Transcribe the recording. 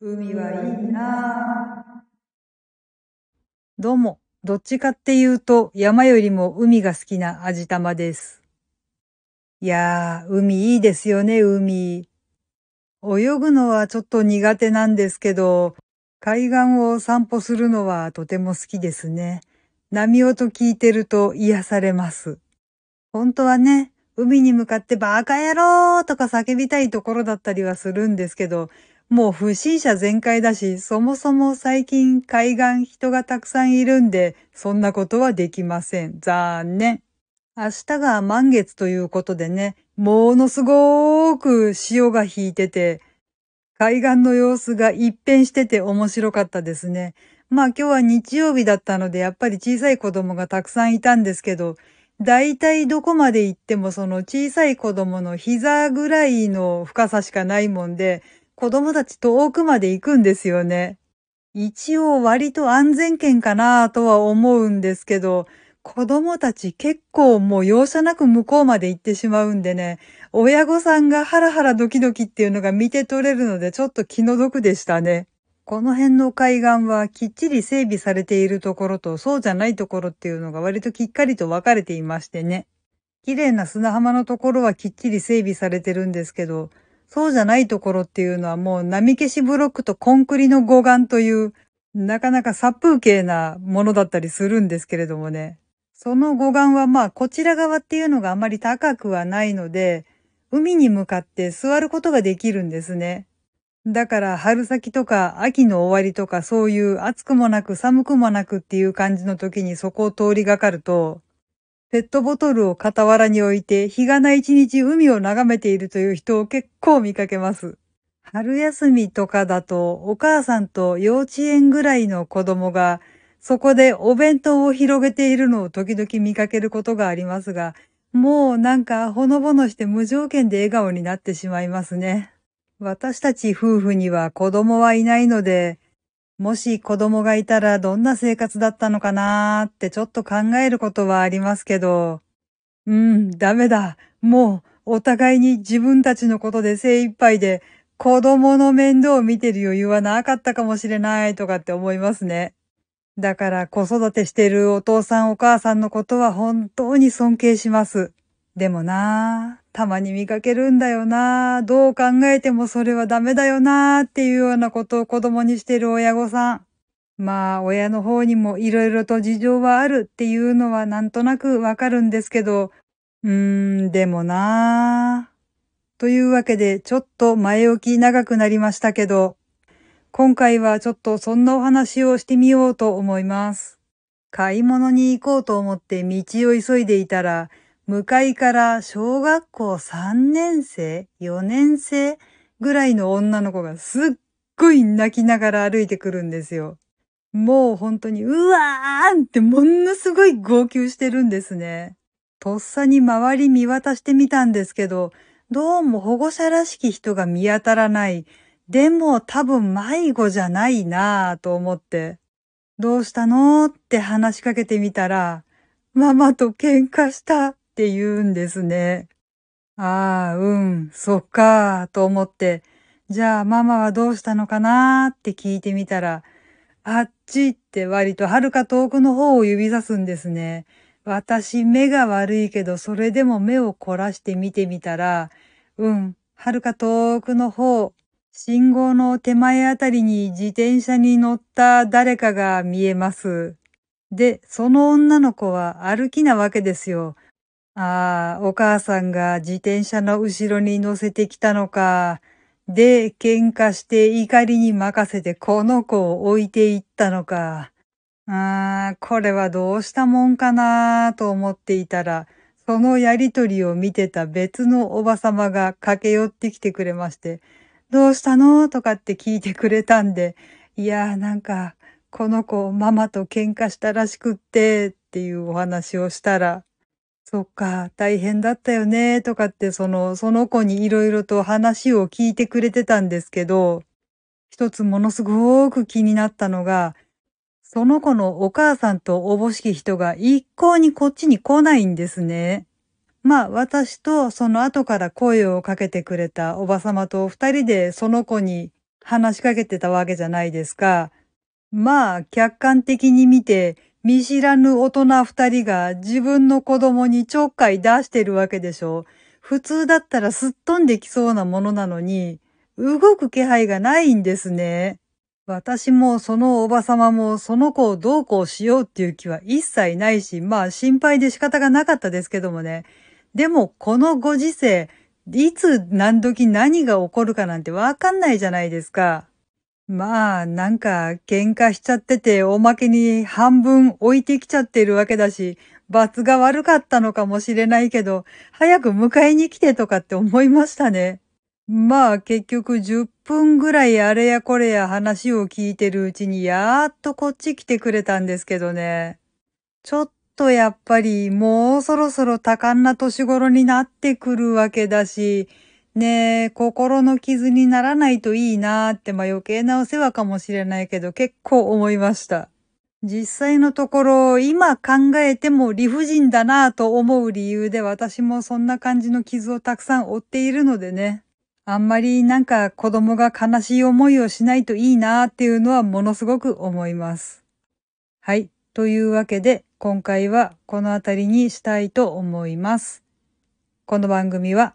海はいいなぁ。どうも、どっちかっていうと山よりも海が好きな味玉です。いやー、海いいですよね、海。泳ぐのはちょっと苦手なんですけど、海岸を散歩するのはとても好きですね。波音聞いてると癒されます。本当はね、海に向かってバカ野郎とか叫びたいところだったりはするんですけど、もう不審者全開だし、そもそも最近海岸人がたくさんいるんで、そんなことはできません。残念。明日が満月ということでね、ものすごーく潮が引いてて、海岸の様子が一変してて面白かったですね。まあ今日は日曜日だったのでやっぱり小さい子供がたくさんいたんですけど、だいたいどこまで行ってもその小さい子供の膝ぐらいの深さしかないもんで、子供たち遠くまで行くんですよね。一応割と安全圏かなとは思うんですけど、子供たち結構もう容赦なく向こうまで行ってしまうんでね、親御さんがハラハラドキドキっていうのが見て取れるのでちょっと気の毒でしたね。この辺の海岸はきっちり整備されているところとそうじゃないところっていうのが割ときっかりと分かれていましてね。綺麗な砂浜のところはきっちり整備されてるんですけど、そうじゃないところっていうのはもう波消しブロックとコンクリの護岸という、なかなか殺風景なものだったりするんですけれどもね。その護岸はまあこちら側っていうのがあまり高くはないので、海に向かって座ることができるんですね。だから春先とか秋の終わりとかそういう暑くもなく寒くもなくっていう感じの時にそこを通りがかると、ペットボトルを傍らに置いて、日がな一日海を眺めているという人を結構見かけます。春休みとかだと、お母さんと幼稚園ぐらいの子供が、そこでお弁当を広げているのを時々見かけることがありますが、もうなんかほのぼのして無条件で笑顔になってしまいますね。私たち夫婦には子供はいないので、もし子供がいたらどんな生活だったのかなーってちょっと考えることはありますけど、うん、ダメだ。もうお互いに自分たちのことで精一杯で子供の面倒を見てる余裕はなかったかもしれないとかって思いますね。だから子育てしてるお父さんお母さんのことは本当に尊敬します。でもなぁ、たまに見かけるんだよな、どう考えてもそれはダメだよなっていうようなことを子供にしてる親御さん。まあ、親の方にも色々と事情はあるっていうのはなんとなくわかるんですけど、うーん、でもな。というわけで、ちょっと前置き長くなりましたけど、今回はちょっとそんなお話をしてみようと思います。買い物に行こうと思って道を急いでいたら、向かいから小学校3年生 ?4 年生ぐらいの女の子がすっごい泣きながら歩いてくるんですよ。もう本当に、うわーんってものすごい号泣してるんですね。とっさに周り見渡してみたんですけど、どうも保護者らしき人が見当たらない。でも多分迷子じゃないなぁと思って、どうしたのって話しかけてみたら、ママと喧嘩したって言うんですね。ああ、うん、そっか、と思って、じゃあママはどうしたのかなって聞いてみたら、あっちって割と遥か遠くの方を指さすんですね。私目が悪いけどそれでも目を凝らして見てみたら、うん、遥か遠くの方、信号の手前あたりに自転車に乗った誰かが見えます。で、その女の子は歩きなわけですよ。ああ、お母さんが自転車の後ろに乗せてきたのか。で、喧嘩して怒りに任せてこの子を置いていったのか。ああ、これはどうしたもんかなと思っていたら、そのやりとりを見てた別のおばさまが駆け寄ってきてくれまして、どうしたのとかって聞いてくれたんで、いやーなんか、この子ママと喧嘩したらしくってっていうお話をしたら、そっか、大変だったよね、とかって、その、その子にいろいろと話を聞いてくれてたんですけど、一つものすごく気になったのが、その子のお母さんとおぼしき人が一向にこっちに来ないんですね。まあ私とその後から声をかけてくれたおばさまと二人でその子に話しかけてたわけじゃないですか。まあ、客観的に見て、見知らぬ大人二人が自分の子供にちょっかい出してるわけでしょ。普通だったらすっ飛んできそうなものなのに、動く気配がないんですね。私もそのおばさまもその子をどうこうしようっていう気は一切ないし、まあ心配で仕方がなかったですけどもね。でもこのご時世、いつ何時何が起こるかなんてわかんないじゃないですか。まあ、なんか喧嘩しちゃってておまけに半分置いてきちゃってるわけだし、罰が悪かったのかもしれないけど、早く迎えに来てとかって思いましたね。まあ結局10分ぐらいあれやこれや話を聞いてるうちにやーっとこっち来てくれたんですけどね。ちょっとやっぱりもうそろそろ多感な年頃になってくるわけだし、ねえ、心の傷にならないといいなーって、まあ余計なお世話かもしれないけど結構思いました。実際のところ、今考えても理不尽だなぁと思う理由で私もそんな感じの傷をたくさん負っているのでね。あんまりなんか子供が悲しい思いをしないといいなっていうのはものすごく思います。はい。というわけで今回はこの辺りにしたいと思います。この番組は